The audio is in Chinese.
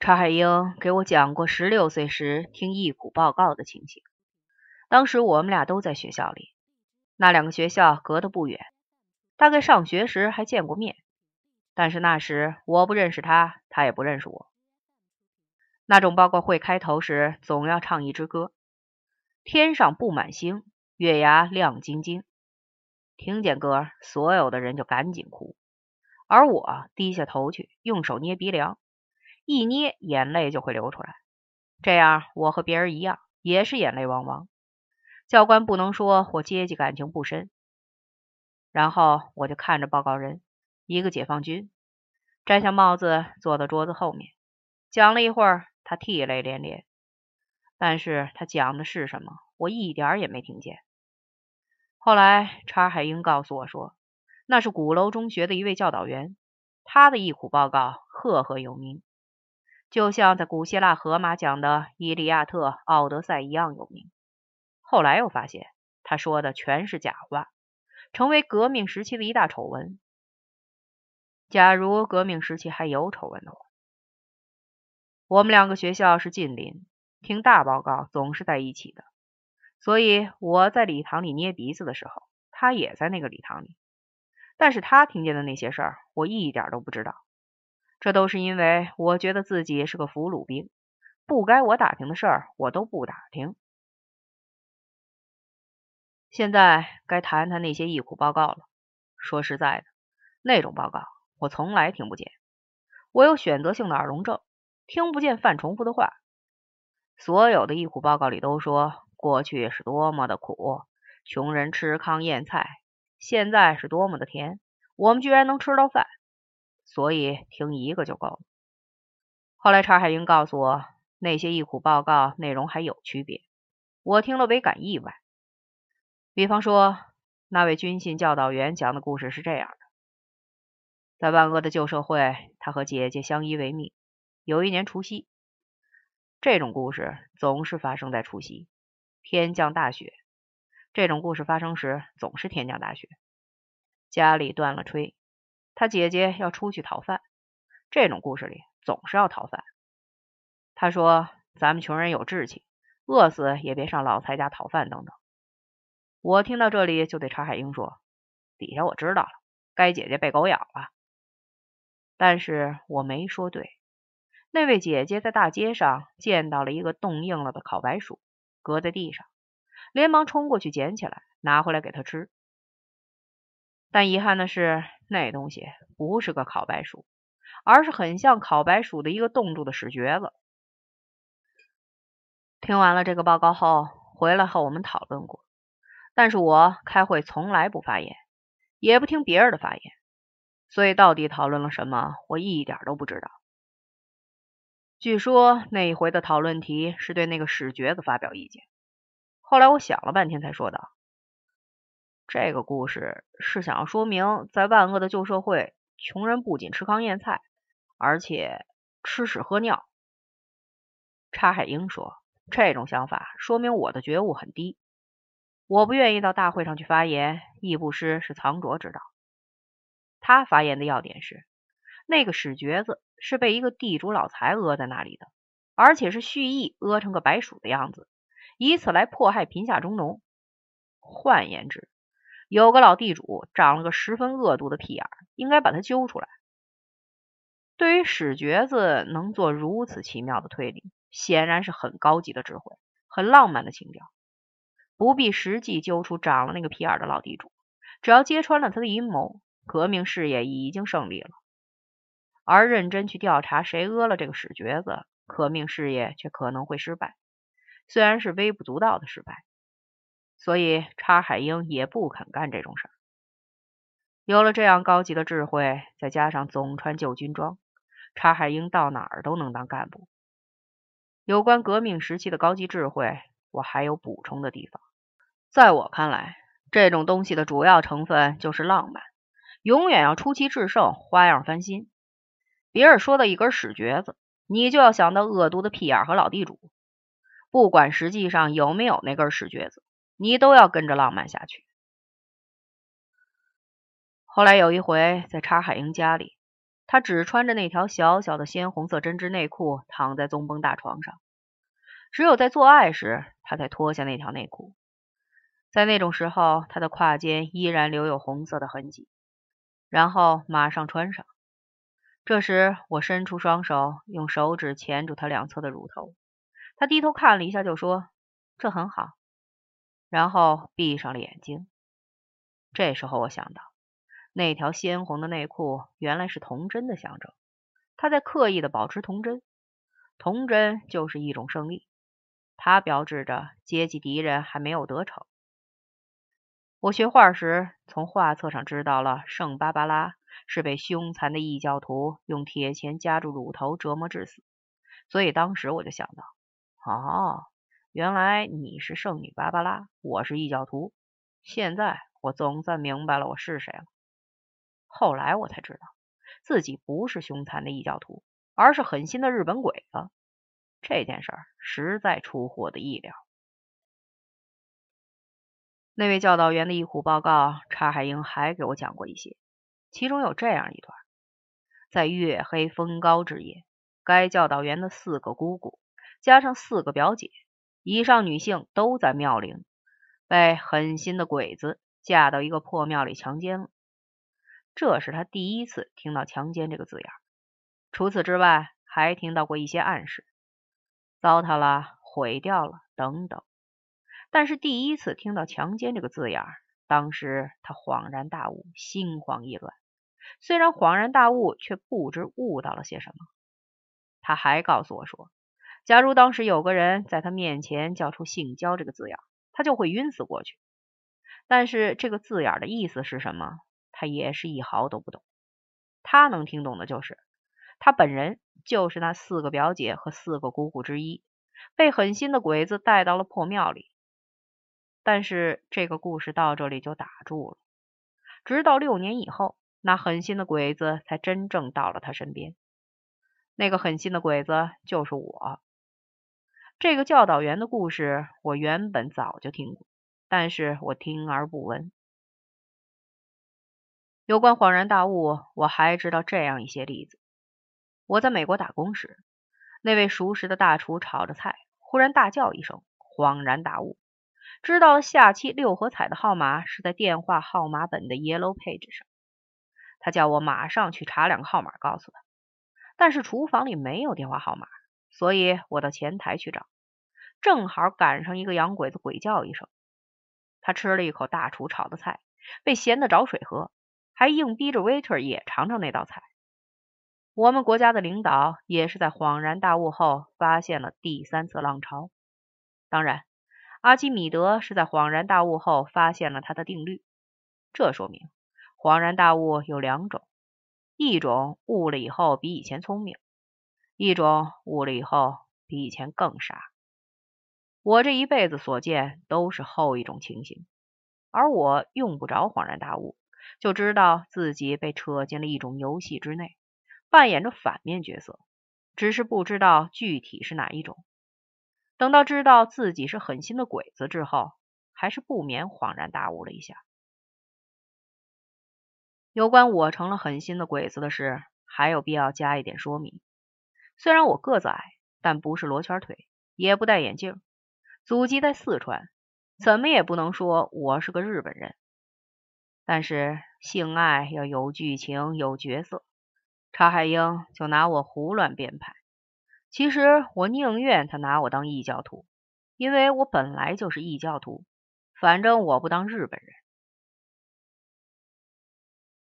查海英给我讲过十六岁时听忆苦报告的情形。当时我们俩都在学校里，那两个学校隔得不远，大概上学时还见过面。但是那时我不认识他，他也不认识我。那种报告会开头时总要唱一支歌：“天上布满星，月牙亮晶晶。”听见歌，所有的人就赶紧哭，而我低下头去，用手捏鼻梁。一捏，眼泪就会流出来。这样，我和别人一样，也是眼泪汪汪。教官不能说我阶级感情不深。然后我就看着报告人，一个解放军，摘下帽子，坐到桌子后面，讲了一会儿，他涕泪连连。但是他讲的是什么，我一点也没听见。后来，查海英告诉我说，那是鼓楼中学的一位教导员，他的忆苦报告赫赫有名。就像在古希腊荷马讲的《伊利亚特》《奥德赛》一样有名。后来又发现他说的全是假话，成为革命时期的一大丑闻。假如革命时期还有丑闻的话，我们两个学校是近邻，听大报告总是在一起的，所以我在礼堂里捏鼻子的时候，他也在那个礼堂里。但是他听见的那些事儿，我一点都不知道。这都是因为我觉得自己是个俘虏兵，不该我打听的事儿我都不打听。现在该谈谈那些忆苦报告了。说实在的，那种报告我从来听不见。我有选择性的耳聋症，听不见犯重复的话。所有的忆苦报告里都说过去是多么的苦，穷人吃糠咽菜，现在是多么的甜，我们居然能吃到饭。所以听一个就够了。后来查海英告诉我，那些忆苦报告内容还有区别，我听了唯感意外。比方说，那位军信教导员讲的故事是这样的：在万恶的旧社会，他和姐姐相依为命。有一年除夕，这种故事总是发生在除夕。天降大雪，这种故事发生时总是天降大雪，家里断了炊。他姐姐要出去讨饭，这种故事里总是要讨饭。他说：“咱们穷人有志气，饿死也别上老财家讨饭。”等等。我听到这里就对查海英说：“底下我知道了，该姐姐被狗咬了。”但是我没说对。那位姐姐在大街上见到了一个冻硬了的烤白薯，搁在地上，连忙冲过去捡起来，拿回来给他吃。但遗憾的是，那东西不是个烤白薯，而是很像烤白薯的一个冻住的屎橛子。听完了这个报告后，回来后我们讨论过，但是我开会从来不发言，也不听别人的发言，所以到底讨论了什么，我一点都不知道。据说那一回的讨论题是对那个屎橛子发表意见，后来我想了半天才说道。这个故事是想要说明，在万恶的旧社会，穷人不仅吃糠咽菜，而且吃屎喝尿。查海英说：“这种想法说明我的觉悟很低，我不愿意到大会上去发言，亦不失是藏拙之道。”他发言的要点是，那个屎橛子是被一个地主老财讹在那里的，而且是蓄意讹成个白鼠的样子，以此来迫害贫下中农。换言之，有个老地主长了个十分恶毒的屁眼，应该把他揪出来。对于史角子能做如此奇妙的推理，显然是很高级的智慧，很浪漫的情调。不必实际揪出长了那个屁眼的老地主，只要揭穿了他的阴谋，革命事业已经胜利了。而认真去调查谁讹了这个史角子，革命事业却可能会失败，虽然是微不足道的失败。所以，查海英也不肯干这种事儿。有了这样高级的智慧，再加上总穿旧军装，查海英到哪儿都能当干部。有关革命时期的高级智慧，我还有补充的地方。在我看来，这种东西的主要成分就是浪漫，永远要出奇制胜，花样翻新。别人说的一根屎橛子，你就要想到恶毒的屁眼和老地主，不管实际上有没有那根屎橛子。你都要跟着浪漫下去。后来有一回在查海英家里，他只穿着那条小小的鲜红色针织内裤，躺在棕绷大床上。只有在做爱时，他才脱下那条内裤。在那种时候，他的胯间依然留有红色的痕迹，然后马上穿上。这时，我伸出双手，用手指钳住他两侧的乳头。他低头看了一下，就说：“这很好。”然后闭上了眼睛。这时候，我想到，那条鲜红的内裤原来是童真的象征。他在刻意的保持童真，童真就是一种胜利。它标志着阶级敌人还没有得逞。我学画时，从画册上知道了圣芭芭拉是被凶残的异教徒用铁钳夹住乳头折磨致死，所以当时我就想到：哦，原来你是圣女芭芭拉，我是异教徒。现在我总算明白了我是谁了。后来我才知道，自己不是凶残的异教徒，而是狠心的日本鬼子。这件事实在出乎我的意料。那位教导员的一虎报告，查海英还给我讲过一些，其中有这样一段：在月黑风高之夜，该教导员的四个姑姑加上四个表姐，以上女性都在庙里，被狠心的鬼子架到一个破庙里强奸了。这是他第一次听到“强奸”这个字眼，除此之外，还听到过一些暗示：糟蹋了、毁掉了等等。但是第一次听到“强奸”这个字眼，当时他恍然大悟，心慌意乱。虽然恍然大悟，却不知悟到了些什么。他还告诉我说，假如当时有个人在他面前叫出“性交”这个字眼，他就会晕死过去。但是这个字眼的意思是什么，他也是一毫都不懂。他能听懂的就是，他本人就是那四个表姐和四个姑姑之一，被狠心的鬼子带到了破庙里。但是这个故事到这里就打住了。直到六年以后，那狠心的鬼子才真正到了他身边。那个狠心的鬼子就是我。这个教导员的故事，我原本早就听过，但是我听而不闻。有关恍然大悟，我还知道这样一些例子：我在美国打工时，那位熟识的大厨炒着菜，忽然大叫一声，恍然大悟。知道了下期六合彩的号码是在电话号码本的 Yellow Page 上，他叫我马上去查两个号码，告诉他。但是厨房里没有电话号码，所以我到前台去找，正好赶上一个洋鬼子鬼叫一声。他吃了一口大厨炒的菜，被咸得找水喝，还硬逼着 waiter 也尝尝那道菜。我们国家的领导也是在恍然大悟后发现了第三次浪潮，当然。阿基米德是在恍然大悟后发现了他的定律，这说明恍然大悟有两种：一种悟了以后比以前聪明，一种悟了以后比以前更傻。我这一辈子所见都是后一种情形，而我用不着恍然大悟，就知道自己被扯进了一种游戏之内，扮演着反面角色，只是不知道具体是哪一种。等到知道自己是狠心的鬼子之后，还是不免恍然大悟了一下。有关我成了狠心的鬼子的事，还有必要加一点说明。虽然我个子矮，但不是罗圈腿，也不戴眼镜，祖籍在四川，怎么也不能说我是个日本人。但是性爱要有剧情、有角色，查海英就拿我胡乱编排。其实我宁愿他拿我当异教徒，因为我本来就是异教徒。反正我不当日本人。